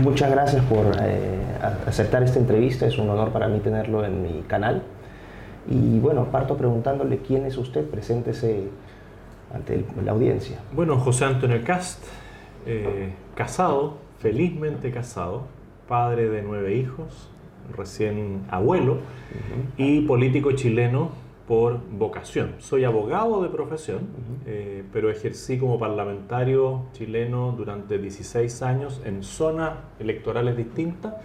muchas gracias por eh, aceptar esta entrevista, es un honor para mí tenerlo en mi canal. Y bueno, parto preguntándole quién es usted, preséntese ante la audiencia. Bueno, José Antonio Cast, eh, casado, felizmente casado, padre de nueve hijos, recién abuelo y político chileno por vocación. Soy abogado de profesión, eh, pero ejercí como parlamentario chileno durante 16 años en zonas electorales distintas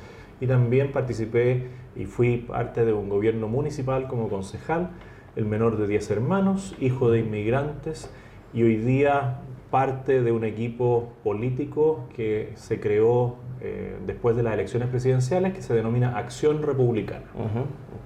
y también participé y fui parte de un gobierno municipal como concejal, el menor de 10 hermanos, hijo de inmigrantes y hoy día parte de un equipo político que se creó eh, después de las elecciones presidenciales que se denomina Acción Republicana.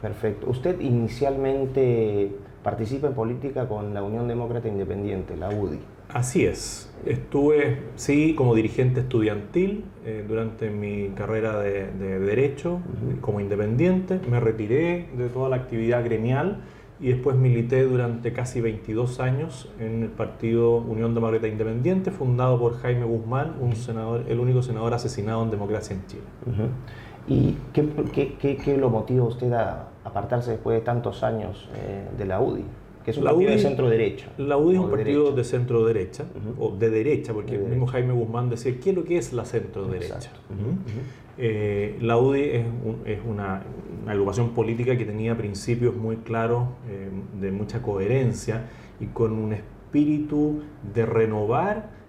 Perfecto. Usted inicialmente participa en política con la Unión Demócrata Independiente, la UDI. Así es. Estuve, sí, como dirigente estudiantil eh, durante mi carrera de, Derecho como independiente. Me retiré de toda la actividad gremial y después milité durante casi 22 años en el partido Unión Demócrata Independiente, fundado por Jaime Guzmán, un senador, el único senador asesinado en democracia en Chile. ¿Y qué, lo motiva usted a apartarse después de tantos años eh, de la UDI? Que es un partido de centro derecha. La UDI es un partido de centro derecha, o de derecha, porque el mismo Jaime Guzmán decía, ¿qué es lo que es la centro derecha? Eh, la UDI es, una, agrupación política que tenía principios muy claros, eh, de mucha coherencia y con un espíritu de renovar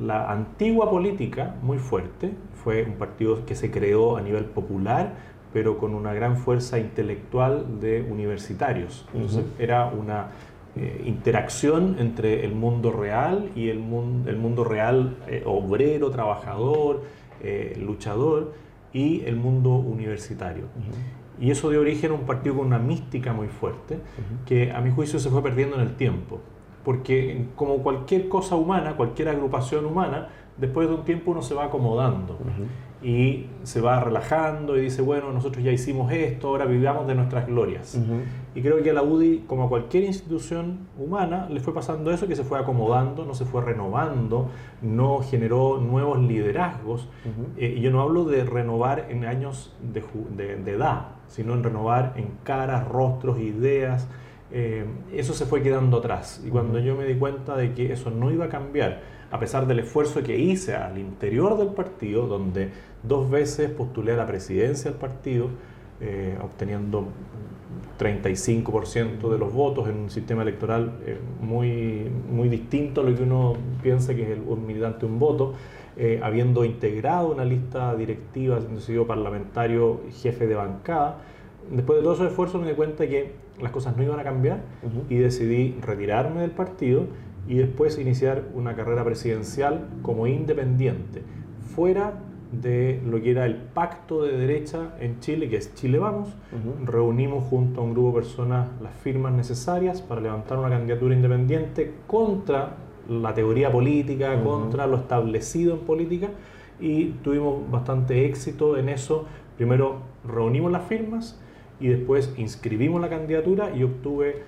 la antigua política muy fuerte. Fue un partido que se creó a nivel popular, pero con una gran fuerza intelectual de universitarios. era una eh, interacción entre el mundo real y el mundo, el mundo real obrero, trabajador, eh, luchador y el mundo universitario. Y eso dio origen a un partido con una mística muy fuerte, que a mi juicio se fue perdiendo en el tiempo. Porque como cualquier cosa humana, cualquier agrupación humana, después de un tiempo uno se va acomodando y se va relajando y dice, bueno, nosotros ya hicimos esto, ahora vivamos de nuestras glorias. Y creo que a la UDI, como a cualquier institución humana, le fue pasando eso, que se fue acomodando, no se fue renovando, no generó nuevos liderazgos. Eh, y yo no hablo de renovar en años de, de, edad, sino en renovar en caras, rostros, ideas. Eh, eso se fue quedando atrás. Y cuando yo me di cuenta de que eso no iba a cambiar, a pesar del esfuerzo que hice al interior del partido, donde dos veces postulé a la presidencia del partido, eh, obteniendo 35% de los votos en un sistema electoral eh, muy, muy distinto a lo que uno piensa que es el, un militante un voto, eh, habiendo integrado una lista directiva, habiendo sido parlamentario jefe de bancada. Después de todos esos esfuerzos me di cuenta que las cosas no iban a cambiar y decidí retirarme del partido y después iniciar una carrera presidencial como independiente, fuera de lo que era el pacto de derecha en Chile, que es Chile Vamos. Reunimos junto a un grupo de personas las firmas necesarias para levantar una candidatura independiente contra la teoría política, contra lo establecido en política, y tuvimos bastante éxito en eso. Primero reunimos las firmas y después inscribimos la candidatura y obtuve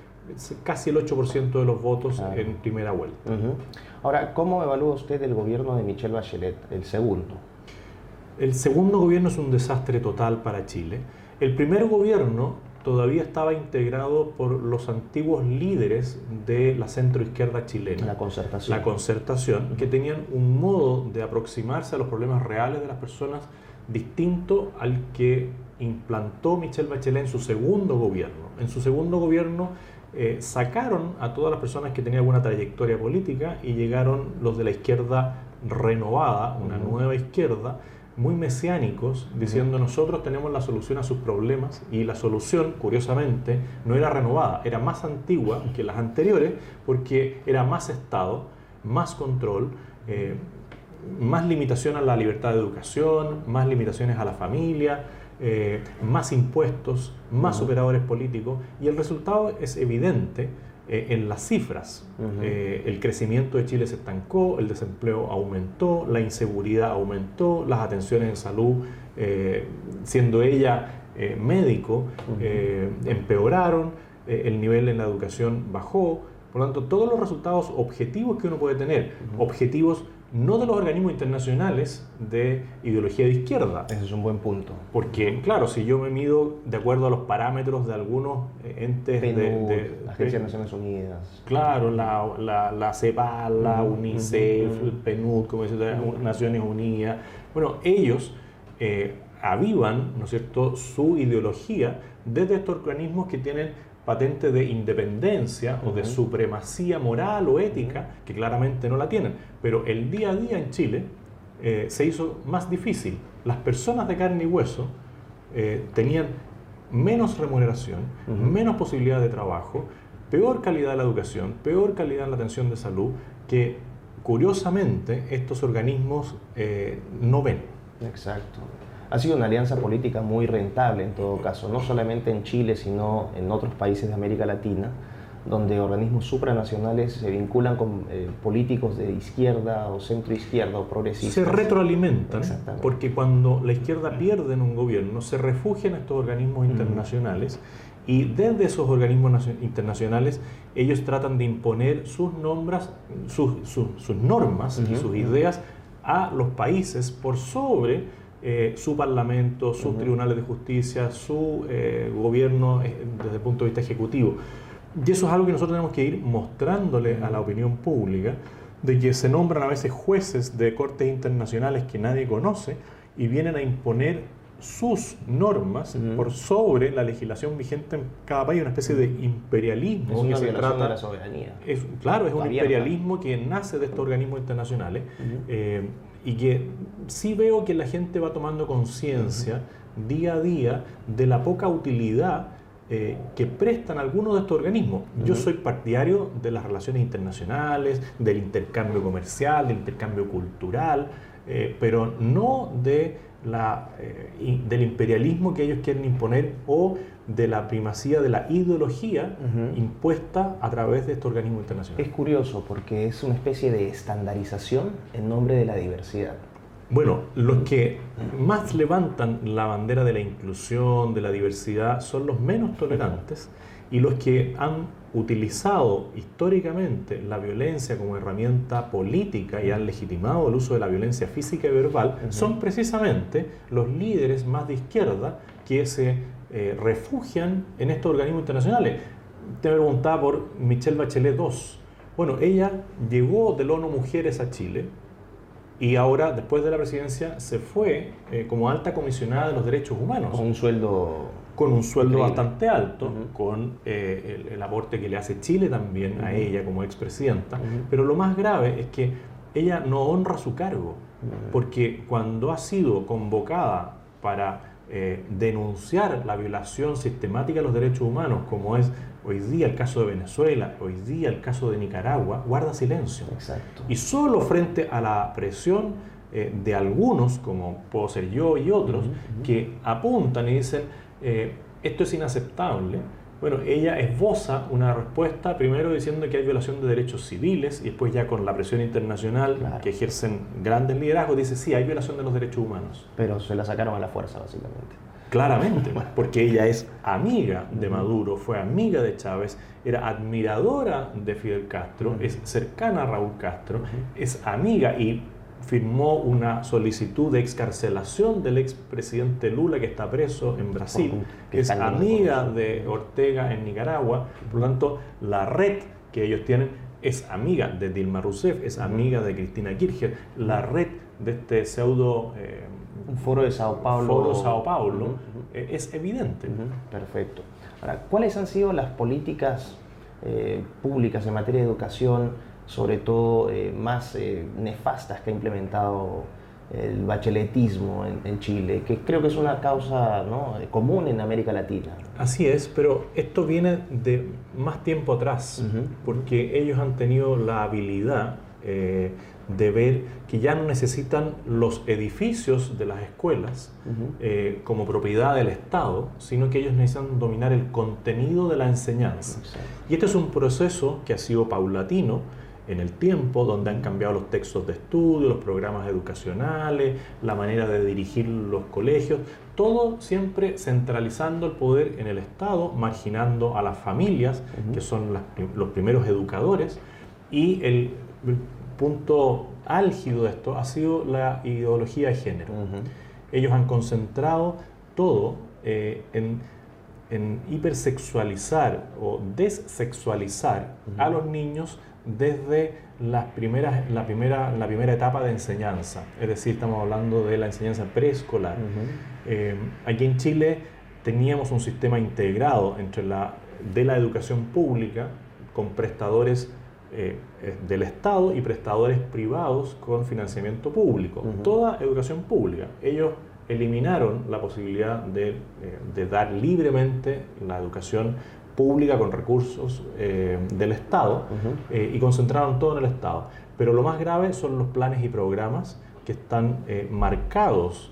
casi el 8% de los votos en primera vuelta. Ahora, ¿cómo evalúa usted el gobierno de Michelle Bachelet, el segundo? El segundo gobierno es un desastre total para Chile. El primer gobierno todavía estaba integrado por los antiguos líderes de la centroizquierda chilena. La concertación. La concertación, que tenían un modo de aproximarse a los problemas reales de las personas distinto al que implantó Michelle Bachelet en su segundo gobierno. En su segundo gobierno eh, sacaron a todas las personas que tenían alguna trayectoria política y llegaron los de la izquierda renovada, una nueva izquierda, muy mesiánicos, diciendo nosotros tenemos la solución a sus problemas y la solución, curiosamente, no era renovada, era más antigua que las anteriores porque era más Estado, más control, eh, más limitación a la libertad de educación, más limitaciones a la familia, eh, más impuestos, más operadores políticos, y el resultado es evidente eh, en las cifras. Eh, el crecimiento de Chile se estancó, el desempleo aumentó, la inseguridad aumentó, las atenciones en salud, siendo ella médico, empeoraron, el nivel en la educación bajó. Por lo tanto, todos los resultados objetivos que uno puede tener, objetivos no de los organismos internacionales de ideología de izquierda. Ese es un buen punto. Porque, claro, si yo me mido de acuerdo a los parámetros de algunos eh, entes de, la Agencia de Naciones Unidas. Claro, la, la, la CEPAL, la UNICEF, el PNUD, como dice Naciones Unidas. Bueno, ellos eh, avivan, ¿no es cierto?, su ideología desde estos organismos que tienen patente de independencia o de supremacía moral o ética, que claramente no la tienen. Pero el día a día en Chile eh, se hizo más difícil. Las personas de carne y hueso eh, tenían menos remuneración, menos posibilidad de trabajo, peor calidad de la educación, peor calidad en la atención de salud, que curiosamente estos organismos eh, no ven. Exacto ha sido una alianza política muy rentable en todo caso, no solamente en Chile, sino en otros países de América Latina, donde organismos supranacionales se vinculan con eh, políticos de izquierda o centro izquierda o progresistas. Se retroalimentan, porque cuando la izquierda pierde en un gobierno, se refugian en estos organismos internacionales y desde esos organismos internacionales ellos tratan de imponer sus, nombras, sus, sus, normas y sus ideas a los países por sobre eh, su parlamento, sus tribunales de justicia, su eh, gobierno eh, desde el punto de vista ejecutivo. Y eso es algo que nosotros tenemos que ir mostrándole a la opinión pública, de que se nombran a veces jueces de cortes internacionales que nadie conoce y vienen a imponer sus normas por sobre la legislación vigente en cada país, una especie de imperialismo. Es una que se trata, de la soberanía. Es, claro, es un imperialismo que nace de estos organismos internacionales y que sí veo que la gente va tomando conciencia día a día de la poca utilidad eh, que prestan algunos de estos organismos. Yo soy partidario de las relaciones internacionales, del intercambio comercial, del intercambio cultural, eh, pero no de la, eh, del imperialismo que ellos quieren imponer o de la primacía de la ideología impuesta a través de este organismo internacional. Es curioso porque es una especie de estandarización en nombre de la diversidad. Bueno, los que más levantan la bandera de la inclusión, de la diversidad, son los menos tolerantes y los que han utilizado históricamente la violencia como herramienta política y han legitimado el uso de la violencia física y verbal son precisamente los líderes más de izquierda que se eh, refugian en estos organismos internacionales. Te preguntaba por Michelle Bachelet II. Bueno, ella llegó del ONU Mujeres a Chile y ahora, después de la presidencia, se fue eh, como alta comisionada de los derechos humanos. Con un sueldo con un sueldo bastante alto, con eh, el, aporte que le hace Chile también a ella como expresidenta. Pero lo más grave es que ella no honra su cargo, porque cuando ha sido convocada para eh, denunciar la violación sistemática de los derechos humanos, como es hoy día el caso de Venezuela, hoy día el caso de Nicaragua, guarda silencio. Exacto. Y solo frente a la presión eh, de algunos, como puedo ser yo y otros, que apuntan y dicen, eh, esto es inaceptable, bueno, ella esboza una respuesta primero diciendo que hay violación de derechos civiles y después ya con la presión internacional que ejercen grandes liderazgos dice sí, hay violación de los derechos humanos. Pero se la sacaron a la fuerza básicamente. Claramente, porque ella es amiga de Maduro, fue amiga de Chávez, era admiradora de Fidel Castro, es cercana a Raúl Castro, es amiga y firmó una solicitud de excarcelación del expresidente Lula que está preso en Brasil, que es amiga de Ortega en Nicaragua, por lo tanto la red que ellos tienen es amiga de Dilma Rousseff, es amiga de Cristina Kirchner, la red de este pseudo... Eh, un foro de Sao Paulo. Foro Sao Paulo eh, es evidente. Perfecto. Ahora, ¿cuáles han sido las políticas eh, públicas en materia de educación sobre todo eh, más eh, nefastas que ha implementado el bacheletismo en, Chile, que creo que es una causa eh, común en América Latina. Así es, pero esto viene de más tiempo atrás, porque ellos han tenido la habilidad de ver que ya no necesitan los edificios de las escuelas como propiedad del Estado, sino que ellos necesitan dominar el contenido de la enseñanza. Y este es un proceso que ha sido paulatino, en el tiempo, donde han cambiado los textos de estudio, los programas educacionales, la manera de dirigir los colegios, todo siempre centralizando el poder en el Estado, marginando a las familias, que son los primeros educadores, y el, punto álgido de esto ha sido la ideología de género. Ellos han concentrado todo eh, en, hipersexualizar o dessexualizar a los niños desde las primeras, la, primera, la primera etapa de enseñanza. Es decir, estamos hablando de la enseñanza preescolar. Eh, aquí en Chile teníamos un sistema integrado entre la, de la educación pública con prestadores eh, eh, del Estado y prestadores privados con financiamiento público. Toda educación pública. Ellos eliminaron la posibilidad de, de dar libremente la educación pública con recursos eh, del Estado eh, y concentraron todo en el Estado. Pero lo más grave son los planes y programas que están eh, marcados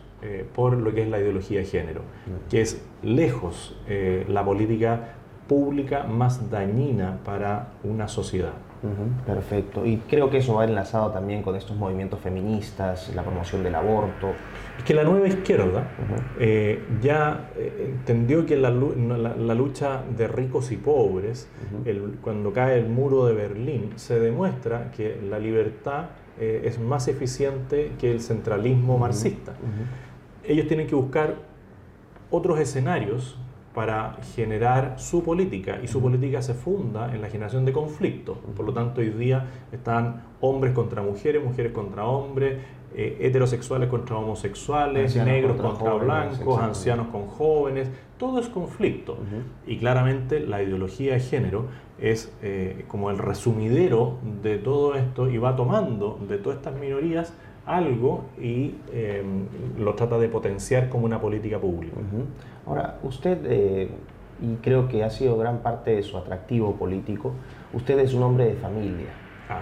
por lo que es la ideología de género, que es lejos la política pública más dañina para una sociedad. perfecto. Y creo que eso va enlazado también con estos movimientos feministas, la promoción del aborto. Es que la nueva izquierda eh, ya eh, entendió que la, la, lucha de ricos y pobres, cuando cae el muro de Berlín, se demuestra que la libertad eh, es más eficiente que el centralismo marxista. Ellos tienen que buscar otros escenarios para generar su política y su política se funda en la generación de conflictos. Por lo tanto, hoy día están hombres contra mujeres, mujeres contra hombres, eh, heterosexuales contra homosexuales, negros contra, blancos, ancianos con jóvenes, todo es conflicto. Y claramente la ideología de género es eh, como el resumidero de todo esto y va tomando de todas estas minorías algo y em, lo trata de potenciar como una política pública. Ahora, usted, eh, y creo que ha sido gran parte de su atractivo político, usted es un hombre de familia.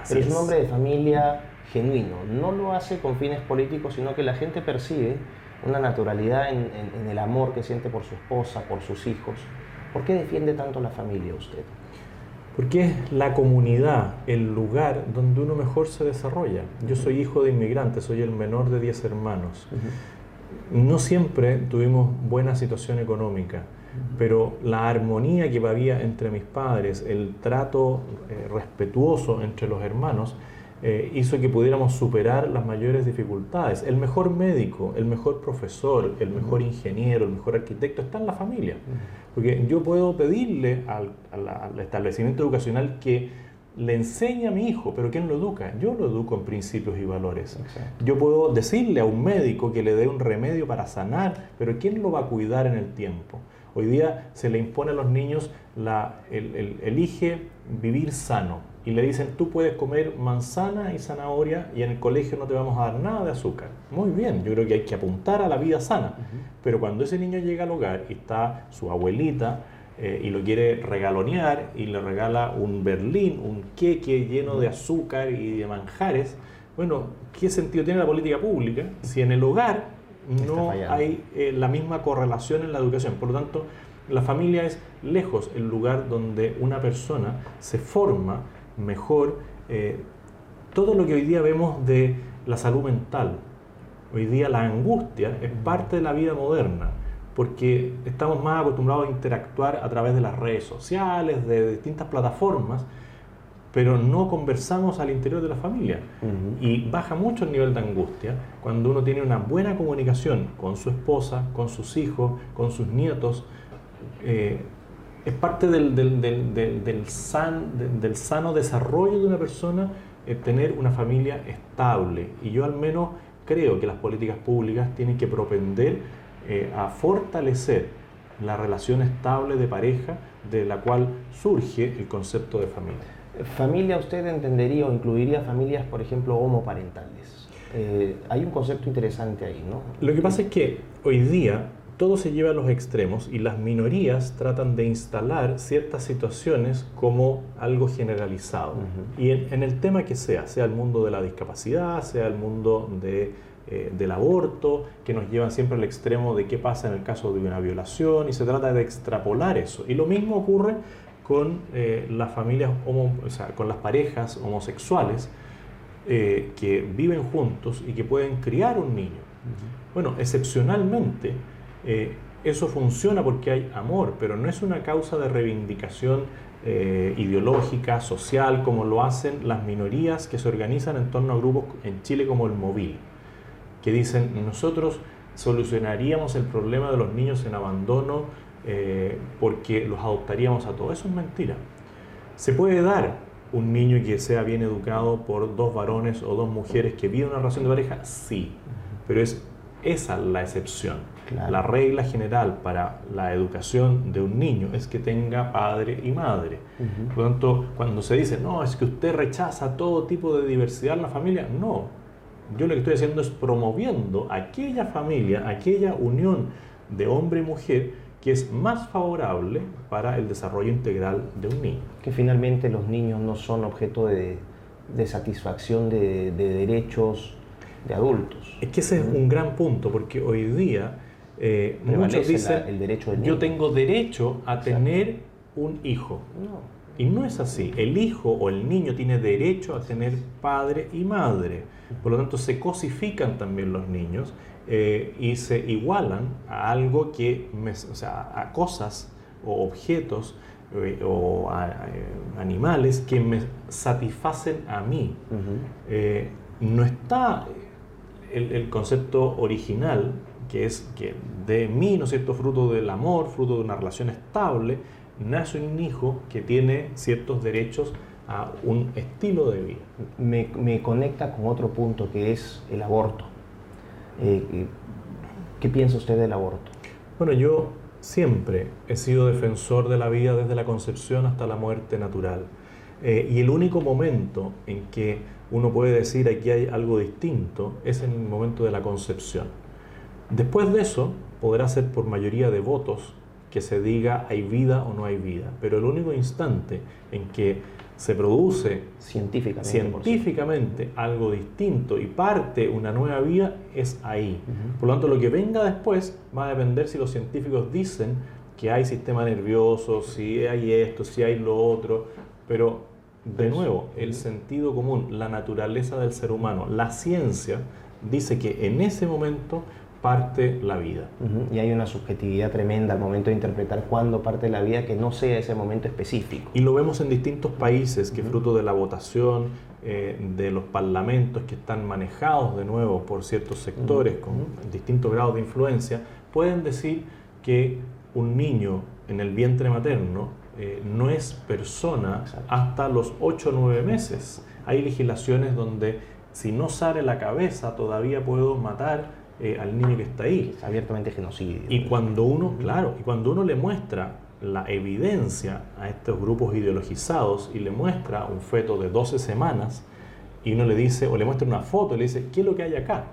pero es un hombre de familia genuino. No lo hace con fines políticos, sino que la gente percibe una naturalidad en, el amor que siente por su esposa, por sus hijos. ¿Por qué defiende tanto la familia usted? Porque es la comunidad, el lugar donde uno mejor se desarrolla. Yo soy hijo de inmigrantes, soy el menor de 10 hermanos. No siempre tuvimos buena situación económica, pero la armonía que había entre mis padres, el trato eh, respetuoso entre los hermanos, eh, hizo que pudiéramos superar las mayores dificultades. El mejor médico, el mejor profesor, el mejor ingeniero, el mejor arquitecto está en la familia. Porque yo puedo pedirle al, establecimiento educacional que le enseñe a mi hijo, pero ¿quién lo educa? Yo lo educo en principios y valores. Yo puedo decirle a un médico que le dé un remedio para sanar, pero ¿quién lo va a cuidar en el tiempo? Hoy día se le impone a los niños la, elige vivir sano y le dicen tú puedes comer manzana y zanahoria y en el colegio no te vamos a dar nada de azúcar. Muy bien, yo creo que hay que apuntar a la vida sana. Pero cuando ese niño llega al hogar y está su abuelita eh, y lo quiere regalonear y le regala un berlín, un queque lleno de azúcar y de manjares, bueno, ¿qué sentido tiene la política pública si en el hogar no hay eh, la misma correlación en la educación? Por lo tanto, la familia es lejos el lugar donde una persona se forma mejor eh, todo lo que hoy día vemos de la salud mental. Hoy día la angustia es parte de la vida moderna, porque estamos más acostumbrados a interactuar a través de las redes sociales, de distintas plataformas, pero no conversamos al interior de la familia. Y baja mucho el nivel de angustia cuando uno tiene una buena comunicación con su esposa, con sus hijos, con sus nietos. Eh, es parte del, del, del, del, san, del sano desarrollo de una persona eh, tener una familia estable. Y yo al menos creo que las políticas públicas tienen que propender eh, a fortalecer la relación estable de pareja de la cual surge el concepto de familia. Familia usted entendería o incluiría familias, por ejemplo, homoparentales. Eh, hay un concepto interesante ahí, ¿no? Lo que pasa es que hoy día todo se lleva a los extremos y las minorías tratan de instalar ciertas situaciones como algo generalizado. Y en, el tema que sea, sea el mundo de la discapacidad, sea el mundo de, eh, del aborto, que nos llevan siempre al extremo de qué pasa en el caso de una violación y se trata de extrapolar eso. Y lo mismo ocurre con eh, las familias, homo, o sea, con las parejas homosexuales eh, que viven juntos y que pueden criar un niño. Bueno, excepcionalmente, eh, eso funciona porque hay amor, pero no es una causa de reivindicación eh, ideológica, social, como lo hacen las minorías que se organizan en torno a grupos en Chile como el Móvil, que dicen nosotros solucionaríamos el problema de los niños en abandono eh, porque los adoptaríamos a todos. Eso es mentira. Se puede dar un niño que sea bien educado por dos varones o dos mujeres que viven una relación de pareja, sí, pero es esa la excepción. La regla general para la educación de un niño es que tenga padre y madre. Por lo tanto, cuando se dice, no, es que usted rechaza todo tipo de diversidad en la familia, no. Yo lo que estoy haciendo es promoviendo aquella familia, aquella unión de hombre y mujer que es más favorable para el desarrollo integral de un niño. Que finalmente los niños no son objeto de, satisfacción de, derechos de adultos. Es que ese es un gran punto, porque hoy día eh, muchos dicen, el derecho yo tengo derecho a tener un hijo. Y no es así. El hijo o el niño tiene derecho a tener padre y madre. Por lo tanto, se cosifican también los niños eh, y se igualan a algo que, o sea, a cosas o objetos eh, o a, animales que me satisfacen a mí. no está el, el concepto original que es que de mí, ¿no es cierto?, fruto del amor, fruto de una relación estable, nace un hijo que tiene ciertos derechos a un estilo de vida. Me, conecta con otro punto que es el aborto. Eh, ¿Qué piensa usted del aborto? Bueno, yo siempre he sido defensor de la vida desde la concepción hasta la muerte natural. Eh, y el único momento en que uno puede decir aquí hay algo distinto es en el momento de la concepción. Después de eso, podrá ser por mayoría de votos que se diga hay vida o no hay vida, pero el único instante en que se produce científicamente, científicamente algo distinto y parte una nueva vida es ahí. Por lo tanto, lo que venga después va a depender si los científicos dicen que hay sistema nervioso, si hay esto, si hay lo otro, pero de nuevo, el sentido común, la naturaleza del ser humano, la ciencia dice que en ese momento parte la vida. Y hay una subjetividad tremenda al momento de interpretar cuándo parte la vida que no sea ese momento específico. Y lo vemos en distintos países que fruto de la votación, eh, de los parlamentos que están manejados de nuevo por ciertos sectores con distintos grados de influencia, pueden decir que un niño en el vientre materno eh, no es persona hasta los 8 o 9 meses. Hay legislaciones donde si no sale la cabeza todavía puedo matar eh, al niño que está ahí. Es abiertamente genocidio. Y cuando uno, claro, y cuando uno le muestra la evidencia a estos grupos ideologizados y le muestra un feto de 12 semanas y uno le dice, o le muestra una foto y le dice, ¿qué es lo que hay acá?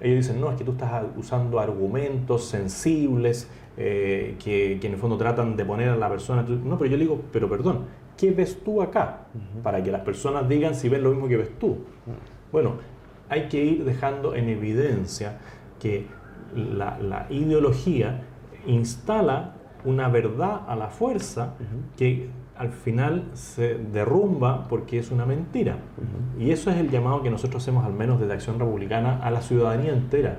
Ellos dicen, no, es que tú estás usando argumentos sensibles eh, que, que, en el fondo tratan de poner a la persona. No, pero yo le digo, pero perdón, ¿qué ves tú acá? Para que las personas digan si ven lo mismo que ves tú. Bueno, hay que ir dejando en evidencia que la, ideología instala una verdad a la fuerza que al final se derrumba porque es una mentira. Y eso es el llamado que nosotros hacemos, al menos desde Acción Republicana, a la ciudadanía entera,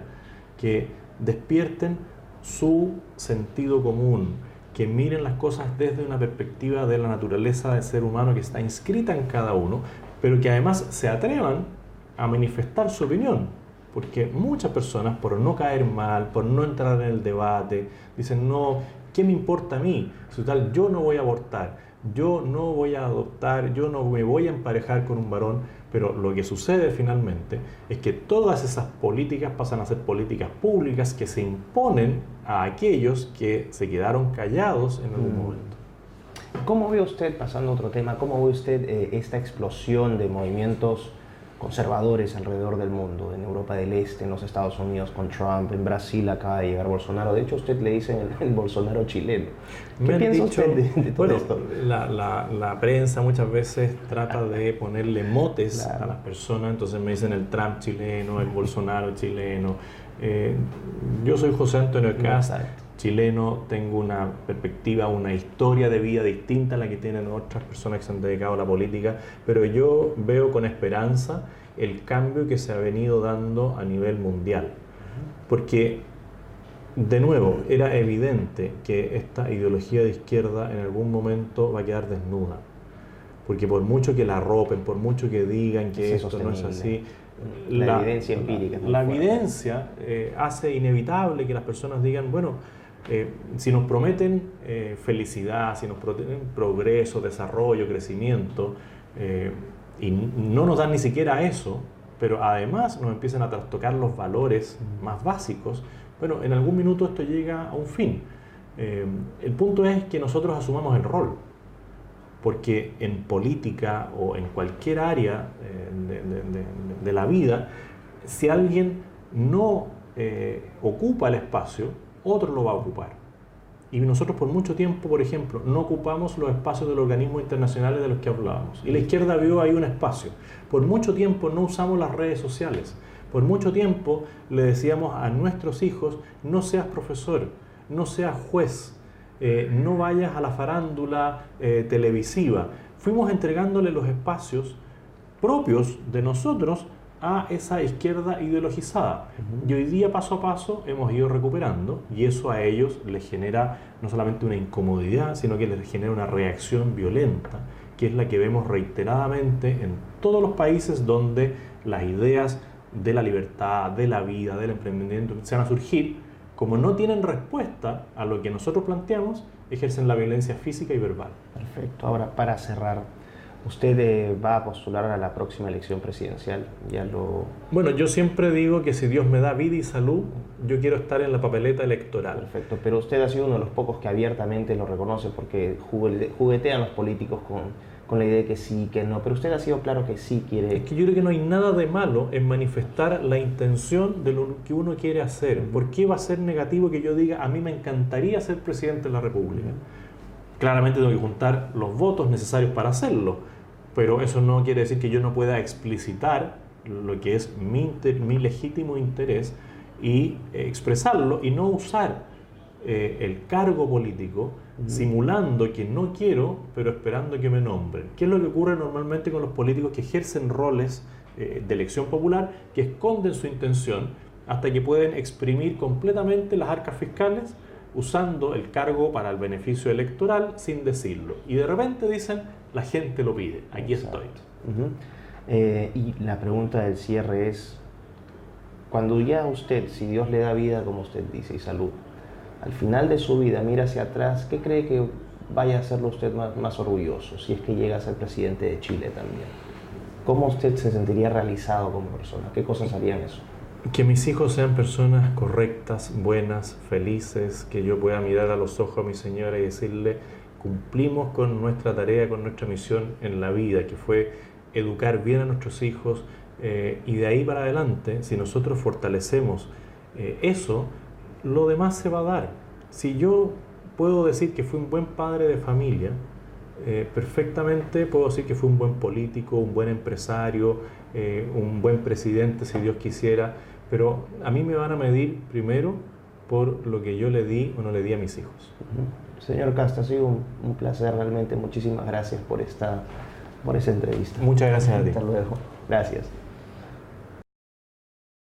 que despierten su sentido común, que miren las cosas desde una perspectiva de la naturaleza del ser humano que está inscrita en cada uno, pero que además se atrevan a manifestar su opinión. Porque muchas personas, por no caer mal, por no entrar en el debate, dicen, no, ¿qué me importa a mí? Si tal, yo no voy a abortar, yo no voy a adoptar, yo no me voy a emparejar con un varón, pero lo que sucede finalmente es que todas esas políticas pasan a ser políticas públicas que se imponen a aquellos que se quedaron callados en algún mm. momento. ¿Cómo ve usted, pasando a otro tema, cómo ve usted eh, esta explosión de movimientos conservadores alrededor del mundo, en Europa del Este, en los Estados Unidos con Trump, en Brasil acaba de llegar Bolsonaro. De hecho, usted le dice el, Bolsonaro chileno. ¿Qué piensa usted de, todo esto? La, la, prensa muchas veces trata de ponerle motes a las personas, entonces me dicen el Trump chileno, el Bolsonaro chileno. Eh, yo soy José Antonio Cast, chileno, tengo una perspectiva, una historia de vida distinta a la que tienen otras personas que se han dedicado a la política, pero yo veo con esperanza el cambio que se ha venido dando a nivel mundial. Porque de nuevo, era evidente que esta ideología de izquierda en algún momento va a quedar desnuda. Porque por mucho que la ropen, por mucho que digan que esto no es así, la, evidencia empírica. La, evidencia eh, hace inevitable que las personas digan, bueno, eh, si nos prometen eh, felicidad, si nos prometen progreso, desarrollo, crecimiento, y no nos dan ni siquiera eso, pero además nos empiezan a trastocar los valores más básicos, bueno, en algún minuto esto llega a un fin. el punto es que nosotros asumamos el rol porque en política o en cualquier área de, la vida, si alguien no eh, ocupa el espacio, otro lo va a ocupar. Y nosotros por mucho tiempo, por ejemplo, no ocupamos los espacios de los organismos internacionales de los que hablábamos. Y la izquierda vio ahí un espacio. Por mucho tiempo no usamos las redes sociales. Por mucho tiempo le decíamos a nuestros hijos, no seas profesor, no seas juez, eh, no vayas a la farándula eh, televisiva. Fuimos entregándole los espacios propios de nosotros a esa izquierda ideologizada. Y hoy día paso a paso hemos ido recuperando y eso a ellos les genera no solamente una incomodidad, sino que les genera una reacción violenta, que es la que vemos reiteradamente en todos los países donde las ideas de la libertad, de la vida, del emprendimiento empiezan a surgir como no tienen respuesta a lo que nosotros planteamos, ejercen la violencia física y verbal. Perfecto. Ahora, para cerrar, ¿usted eh, va a postular a la próxima elección presidencial? Ya lo... Bueno, yo siempre digo que si Dios me da vida y salud, yo quiero estar en la papeleta electoral. Perfecto, pero usted ha sido uno de los pocos que abiertamente lo reconoce porque juguetean los políticos con con la idea de que sí, que no, pero usted ha sido claro que sí quiere. Es que yo creo que no hay nada de malo en manifestar la intención de lo que uno quiere hacer. ¿Por qué va a ser negativo que yo diga, a mí me encantaría ser presidente de la República? Claramente tengo que juntar los votos necesarios para hacerlo, pero eso no quiere decir que yo no pueda explicitar lo que es mi, mi legítimo interés y expresarlo y no usar eh, el cargo político simulando que no quiero, pero esperando que me nombren. ¿Qué es lo que ocurre normalmente con los políticos que ejercen roles eh, de elección popular, que esconden su intención hasta que pueden exprimir completamente las arcas fiscales usando el cargo para el beneficio electoral sin decirlo? Y de repente dicen, la gente lo pide, aquí estoy. Eh, y la pregunta del cierre es, cuando ya usted, si Dios le da vida, como usted dice, y salud, al final de su vida mira hacia atrás, ¿qué cree que vaya a hacerlo usted más, orgulloso si es que llega a ser presidente de Chile también? ¿Cómo usted se sentiría realizado como persona? ¿Qué cosas harían eso? Que mis hijos sean personas correctas, buenas, felices, que yo pueda mirar a los ojos a mi señora y decirle, cumplimos con nuestra tarea, con nuestra misión en la vida, que fue educar bien a nuestros hijos eh, y de ahí para adelante, si nosotros fortalecemos eh, eso, lo demás se va a dar. Si yo puedo decir que fui un buen padre de familia, eh, perfectamente puedo decir que fui un buen político, un buen empresario, un buen presidente, si Dios quisiera, pero a mí me van a medir primero por lo que yo le di o no le di a mis hijos. Señor Castro, ha sido un, placer realmente. Muchísimas gracias por esta, por esta entrevista. Muchas gracias a ti. Hasta luego. Gracias.